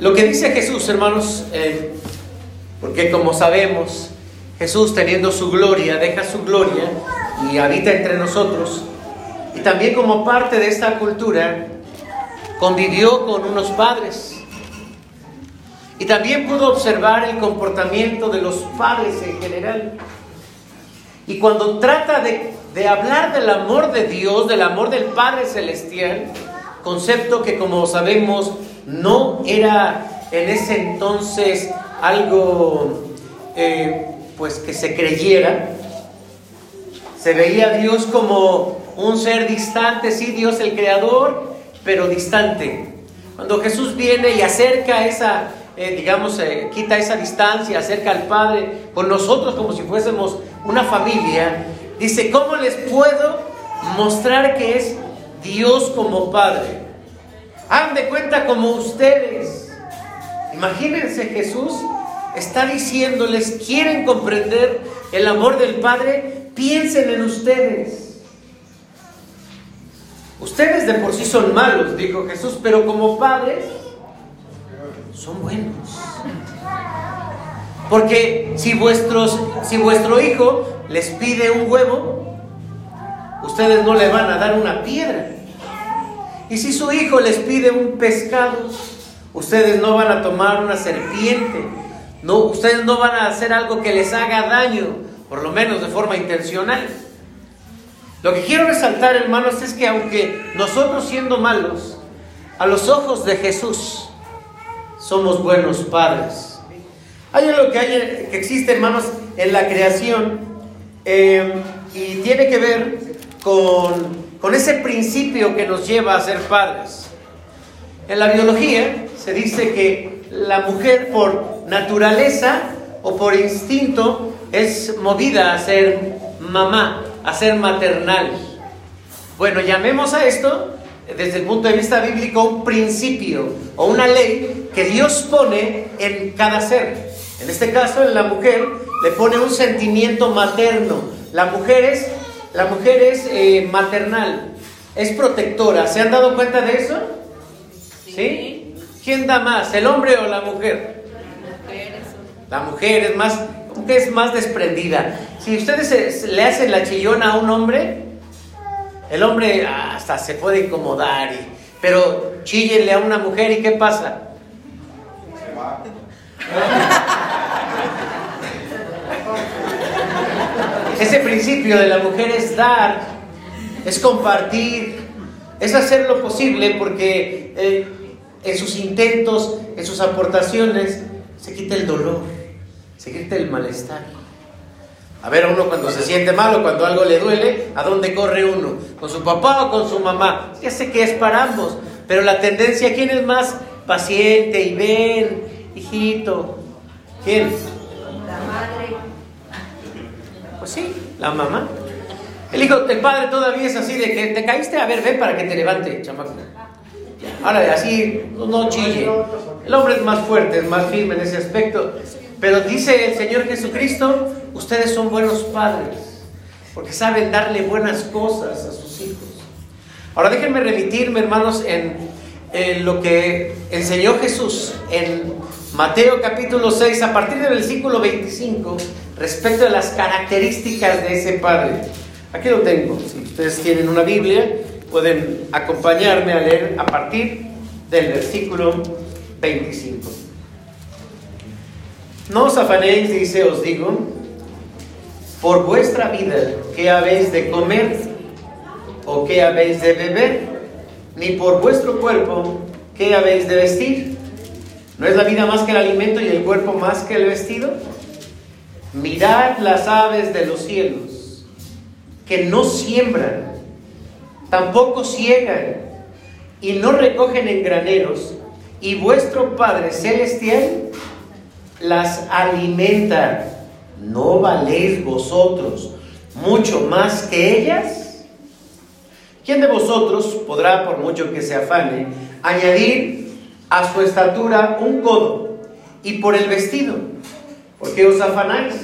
Lo que dice Jesús, hermanos, eh, porque como sabemos, Jesús teniendo su gloria, deja su gloria y habita entre nosotros. Y también como parte de esta cultura, convivió con unos padres. Y también pudo observar el comportamiento de los padres en general. Y cuando trata de, de hablar del amor de Dios, del amor del Padre Celestial, concepto que como sabemos no era en ese entonces algo eh, pues que se creyera. Se veía a Dios como un ser distante, sí, Dios el creador, pero distante. Cuando Jesús viene y acerca esa, eh, digamos, eh, quita esa distancia, acerca al Padre con nosotros como si fuésemos una familia, dice, ¿cómo les puedo mostrar que es Dios como Padre? Hagan de cuenta como ustedes. Imagínense Jesús está diciéndoles, quieren comprender el amor del Padre, piensen en ustedes. Ustedes de por sí son malos, dijo Jesús, pero como padres son buenos. Porque si, vuestros, si vuestro hijo les pide un huevo, ustedes no le van a dar una piedra. Y si su hijo les pide un pescado, ustedes no van a tomar una serpiente. No, ustedes no van a hacer algo que les haga daño, por lo menos de forma intencional. Lo que quiero resaltar, hermanos, es que aunque nosotros siendo malos, a los ojos de Jesús somos buenos padres. Hay algo que, hay, que existe, hermanos, en la creación eh, y tiene que ver con con ese principio que nos lleva a ser padres. En la biología se dice que la mujer por naturaleza o por instinto es movida a ser mamá, a ser maternal. Bueno, llamemos a esto desde el punto de vista bíblico un principio o una ley que Dios pone en cada ser. En este caso, en la mujer le pone un sentimiento materno. La mujer es la mujer es eh, maternal, es protectora. ¿Se han dado cuenta de eso? ¿Sí? ¿Quién da más, el hombre o la mujer? La mujer es más, que es más desprendida. Si ustedes le hacen la chillona a un hombre, el hombre hasta se puede incomodar, y, pero chillenle a una mujer y ¿qué pasa? Se va. Ese principio de la mujer es dar, es compartir, es hacer lo posible porque eh, en sus intentos, en sus aportaciones, se quita el dolor, se quita el malestar. A ver, uno cuando se siente mal o cuando algo le duele, ¿a dónde corre uno? ¿Con su papá o con su mamá? Ya sé que es para ambos, pero la tendencia, ¿quién es más paciente y ven, hijito? ¿Quién? La madre. Pues sí, la mamá. El hijo, el padre todavía es así de que te caíste, a ver, ven para que te levante, chamaco. Ahora, así, no chille. El hombre es más fuerte, es más firme en ese aspecto. Pero dice el Señor Jesucristo, ustedes son buenos padres, porque saben darle buenas cosas a sus hijos. Ahora déjenme remitirme, hermanos, en, lo que enseñó Jesús en Mateo capítulo 6, a partir del versículo 25 respecto a las características de ese Padre. Aquí lo tengo. Si ustedes tienen una Biblia, pueden acompañarme a leer a partir del versículo 25. No os afanéis, dice, os digo, por vuestra vida, ¿qué habéis de comer o qué habéis de beber? Ni por vuestro cuerpo, ¿qué habéis de vestir? ¿No es la vida más que el alimento y el cuerpo más que el vestido? Mirad las aves de los cielos, que no siembran, tampoco ciegan y no recogen en graneros, y vuestro Padre Celestial las alimenta. ¿No valéis vosotros mucho más que ellas? ¿Quién de vosotros podrá, por mucho que se afane, añadir a su estatura un codo y por el vestido? ¿Por qué os afanáis?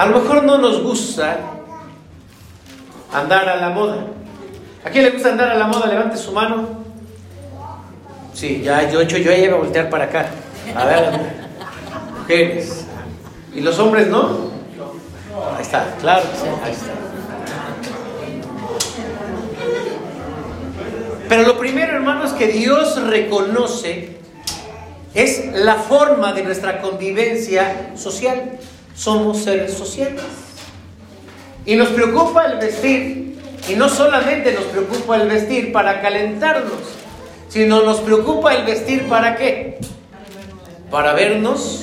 A lo mejor no nos gusta andar a la moda. ¿A quién le gusta andar a la moda? Levante su mano. Sí, ya yo, yo, yo ya iba a voltear para acá. A ver, mujeres. ¿Y los hombres no? Ahí está, claro, ahí está. Pero lo primero, hermanos, que Dios reconoce es la forma de nuestra convivencia social. Somos seres sociales. Y nos preocupa el vestir. Y no solamente nos preocupa el vestir para calentarnos, sino nos preocupa el vestir para qué? Para vernos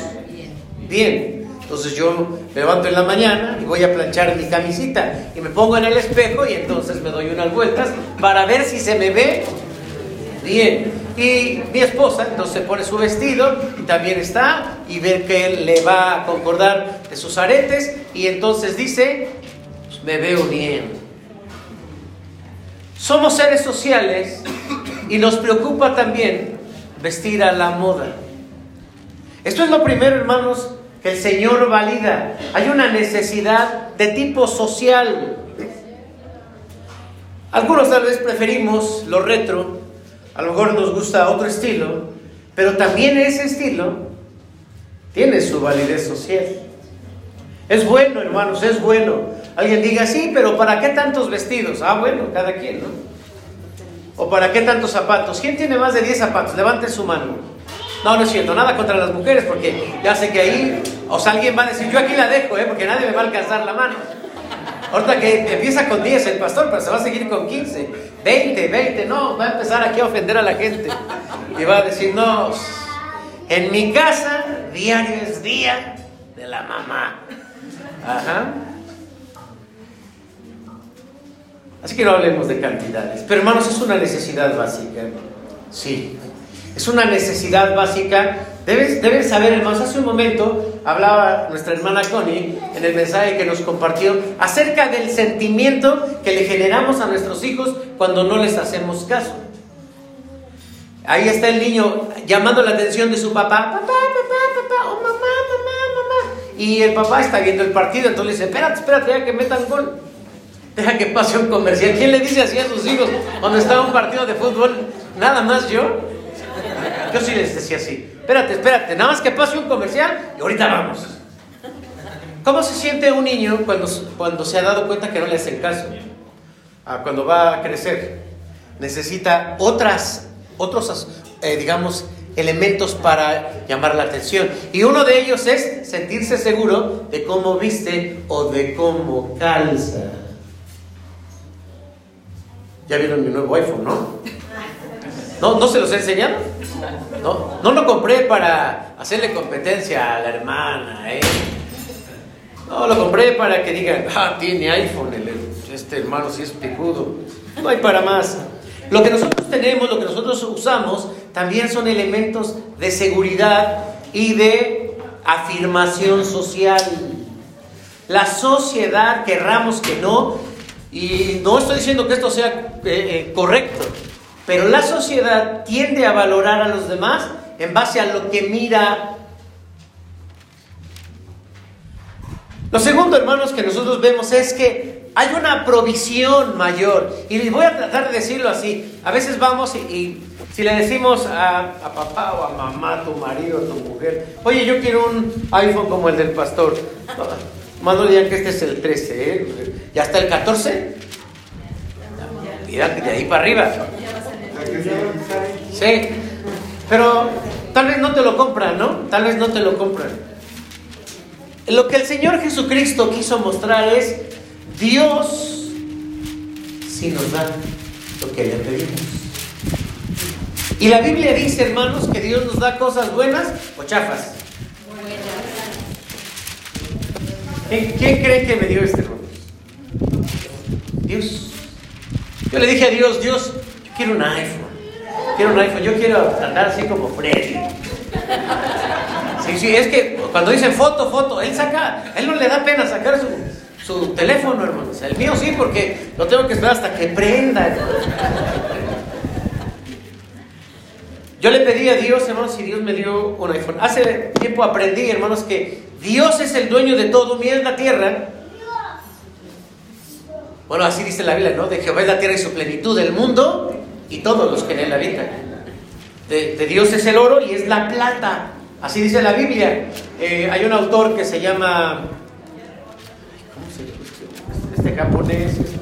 bien. Entonces yo me levanto en la mañana y voy a planchar mi camisita y me pongo en el espejo y entonces me doy unas vueltas para ver si se me ve bien. Y mi esposa entonces pone su vestido y también está y ve que le va a concordar de sus aretes y entonces dice, pues, me veo bien. Somos seres sociales y nos preocupa también vestir a la moda. Esto es lo primero, hermanos, que el Señor valida. Hay una necesidad de tipo social. Algunos tal vez preferimos lo retro, a lo mejor nos gusta otro estilo, pero también ese estilo tiene su validez social. Es bueno, hermanos, es bueno. Alguien diga, sí, pero ¿para qué tantos vestidos? Ah, bueno, cada quien, ¿no? ¿O para qué tantos zapatos? ¿Quién tiene más de 10 zapatos? Levante su mano. No, no es cierto, nada contra las mujeres, porque ya sé que ahí, o sea, alguien va a decir, yo aquí la dejo, ¿eh? porque nadie me va a alcanzar la mano. Ahorita que empieza con 10 el pastor, pero se va a seguir con 15, 20, 20, no, va a empezar aquí a ofender a la gente. Y va a decir, no, en mi casa, diario es día de la mamá. Ajá. Así que no hablemos de cantidades. Pero hermanos, es una necesidad básica. Sí, es una necesidad básica. Deben, deben saber, hermanos, hace un momento hablaba nuestra hermana Connie en el mensaje que nos compartió acerca del sentimiento que le generamos a nuestros hijos cuando no les hacemos caso. Ahí está el niño llamando la atención de su papá, papá, papá, papá, oh mamá, mamá, mamá. Y el papá está viendo el partido, entonces le dice, espérate, espérate, ya que metan gol. Deja que pase un comercial. ¿Quién le dice así a sus hijos cuando está un partido de fútbol? Nada más yo. Yo sí les decía así. Espérate, espérate, nada más que pase un comercial y ahorita vamos. ¿Cómo se siente un niño cuando, cuando se ha dado cuenta que no le hacen caso? Ah, cuando va a crecer. Necesita otras, otros, eh, digamos, elementos para llamar la atención. Y uno de ellos es sentirse seguro de cómo viste o de cómo calza. Ya vieron mi nuevo iPhone, ¿no? ¿No, ¿no se los he enseñado? No, no lo compré para hacerle competencia a la hermana, ¿eh? No, lo compré para que digan, ah, tiene iPhone, este hermano sí es picudo. No hay para más. Lo que nosotros tenemos, lo que nosotros usamos, también son elementos de seguridad y de afirmación social. La sociedad, querramos que no, y no estoy diciendo que esto sea eh, eh, correcto, pero la sociedad tiende a valorar a los demás en base a lo que mira. Lo segundo, hermanos, que nosotros vemos es que hay una provisión mayor. Y voy a tratar de decirlo así. A veces vamos y, si le decimos a, papá o a mamá, tu marido, tu mujer, oye, yo quiero un iPhone como el del pastor. Más no digan que este es el 13, ¿eh? ¿Ya está el 14? Mira, de ahí para arriba. Sí, pero tal vez no te lo compran, ¿no? Tal vez no te lo compran. Lo que el Señor Jesucristo quiso mostrar es Dios si nos da lo que le pedimos. Y la Biblia dice, hermanos, que Dios nos da cosas buenas o chafas. ¿Quién, ¿Quién cree que me dio este hermano? Dios. Yo le dije a Dios, Dios, yo quiero un iPhone. Quiero un iPhone, yo quiero andar así como Freddy. Sí, sí, es que cuando dicen foto, foto, él saca, él no le da pena sacar su, su teléfono, hermanos. El mío sí, porque lo tengo que esperar hasta que prenda. Yo le pedí a Dios, hermanos, y Dios me dio un iPhone. Hace tiempo aprendí, hermanos, que Dios es el dueño de todo, mira es la tierra. Bueno, así dice la Biblia, ¿no? De Jehová es la tierra y su plenitud, el mundo y todos los que en él habitan. De, Dios es el oro y es la plata. Así dice la Biblia. Eh, hay un autor que se llama. ¿Cómo se llama? Este japonés. Este,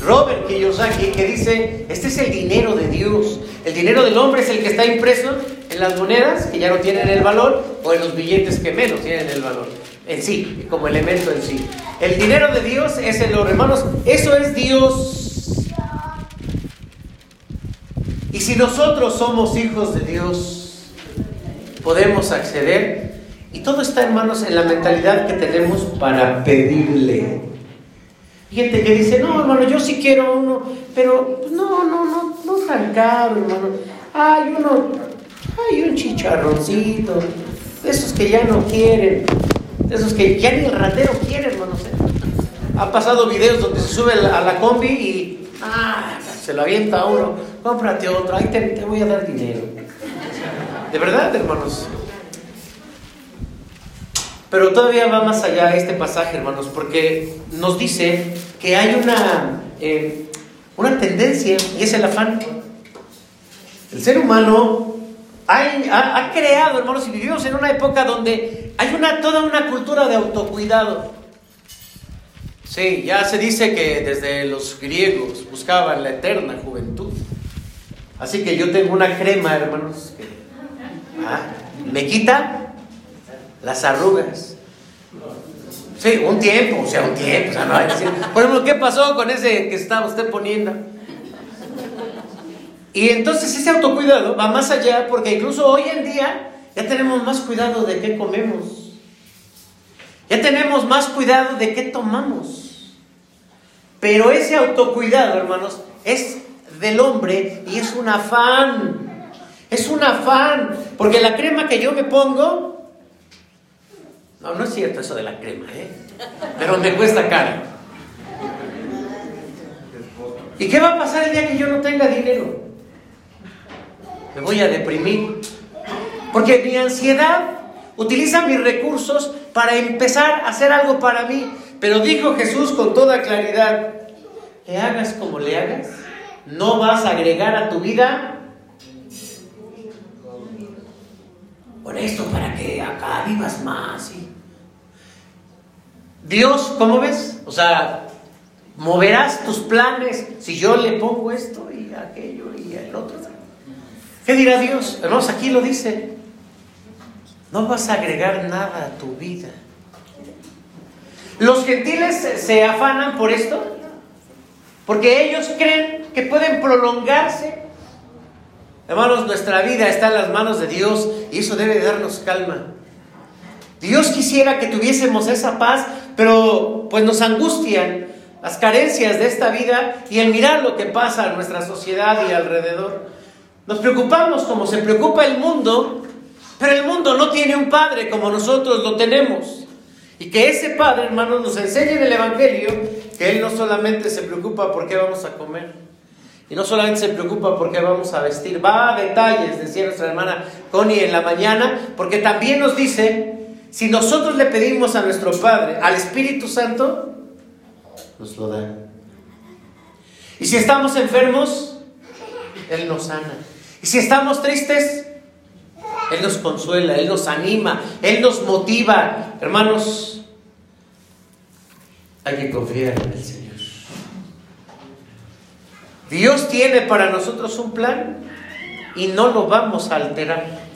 Robert Kiyosaki, que dice: Este es el dinero de Dios. El dinero del hombre es el que está impreso en las monedas, que ya no tienen el valor, o en los billetes que menos tienen el valor. En sí, como elemento en sí. El dinero de Dios es el oro. Hermanos, eso es Dios. Y si nosotros somos hijos de Dios, podemos acceder. Y todo está, hermanos, en la mentalidad que tenemos para pedirle. Gente que dice, no, hermano, yo sí quiero uno, pero pues, no, no, no, no tan caro, hermano. Hay uno, hay un chicharroncito, esos que ya no quieren, esos que ya ni el ratero quiere, hermanos. ¿eh? Ha pasado videos donde se sube a la combi y ah, se lo avienta a uno, cómprate otro, ahí te, te voy a dar dinero. De verdad, hermanos. Pero todavía va más allá este pasaje, hermanos, porque nos dice que hay una, eh, una tendencia y es el afán. El ser humano ha, creado, hermanos, y vivimos en una época donde hay una, toda una cultura de autocuidado. Sí, ya se dice que desde los griegos buscaban la eterna juventud. Así que yo tengo una crema, hermanos, que ah, me quita las arrugas. Sí, un tiempo, o sea, un tiempo. O sea, no por ejemplo, ¿qué pasó con ese que estaba usted poniendo? Y entonces ese autocuidado va más allá porque incluso hoy en día ya tenemos más cuidado de qué comemos. Ya tenemos más cuidado de qué tomamos. Pero ese autocuidado, hermanos, es del hombre y es un afán. Es un afán. Porque la crema que yo me pongo no, no es cierto eso de la crema, ¿eh? Pero me cuesta caro. ¿Y qué va a pasar el día que yo no tenga dinero? Me voy a deprimir. Porque mi ansiedad utiliza mis recursos para empezar a hacer algo para mí. Pero dijo Jesús con toda claridad, le hagas como le hagas, no vas a agregar a tu vida por esto para que acá vivas más. ¿sí? Dios, ¿cómo ves? O sea, moverás tus planes si yo le pongo esto y aquello y el otro. ¿Qué dirá Dios? Hermanos, aquí lo dice. No vas a agregar nada a tu vida. Los gentiles se afanan por esto, porque ellos creen que pueden prolongarse. Hermanos, nuestra vida está en las manos de Dios y eso debe darnos calma. Dios quisiera que tuviésemos esa paz, pero pues nos angustian las carencias de esta vida y el mirar lo que pasa en nuestra sociedad y alrededor. Nos preocupamos como se preocupa el mundo, pero el mundo no tiene un padre como nosotros lo tenemos. Y que ese padre, hermanos, nos enseñe en el Evangelio que Él no solamente se preocupa por qué vamos a comer, y no solamente se preocupa por qué vamos a vestir, va a detalles, decía nuestra hermana Connie en la mañana, porque también nos dice si nosotros le pedimos a nuestro Padre, al Espíritu Santo, nos lo da. Y si estamos enfermos, Él nos sana. Y si estamos tristes, Él nos consuela, Él nos anima, Él nos motiva. Hermanos, hay que confiar en el Señor. Dios tiene para nosotros un plan. y no lo vamos a alterar.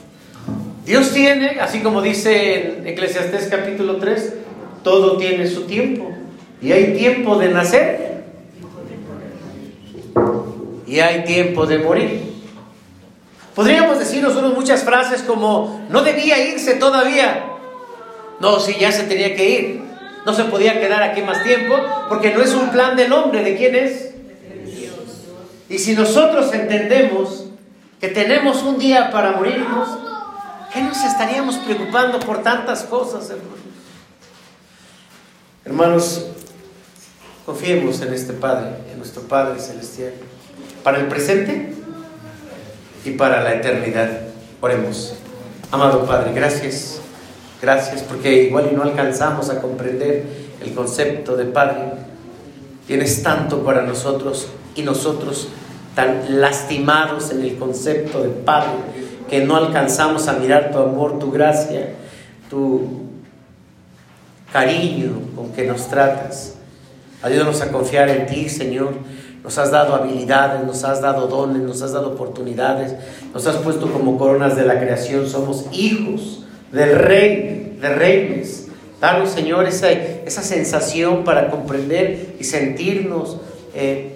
Dios tiene, así como dice en Eclesiastés capítulo 3, todo tiene su tiempo. Y hay tiempo de nacer y hay tiempo de morir. Podríamos decir nosotros muchas frases como, no debía irse todavía. No, si ya se tenía que ir. No se podía quedar aquí más tiempo porque no es un plan del hombre. ¿De quién es? Y si nosotros entendemos que tenemos un día para morirnos, ¿qué nos estaríamos preocupando por tantas cosas, hermanos? Hermanos, confiemos en este Padre, en nuestro Padre Celestial, para el presente y para la eternidad. Oremos. Amado Padre, gracias. Gracias porque igual y no alcanzamos a comprender el concepto de Padre. Tienes tanto para nosotros y nosotros tan lastimados en el concepto de Padre que no alcanzamos a mirar tu amor, tu gracia, tu cariño con que nos tratas. Ayúdanos a confiar en ti, Señor. Nos has dado habilidades, nos has dado dones, nos has dado oportunidades, nos has puesto como coronas de la creación. Somos hijos del Rey, de reyes. Danos, Señor, esa, esa sensación para comprender y sentirnos eh,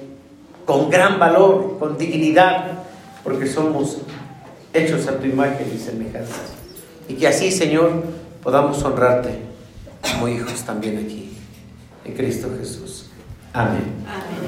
con gran valor, con dignidad, porque somos hechos a tu imagen y semejanza. Y que así, Señor, podamos honrarte como hijos también aquí, en Cristo Jesús. Amén.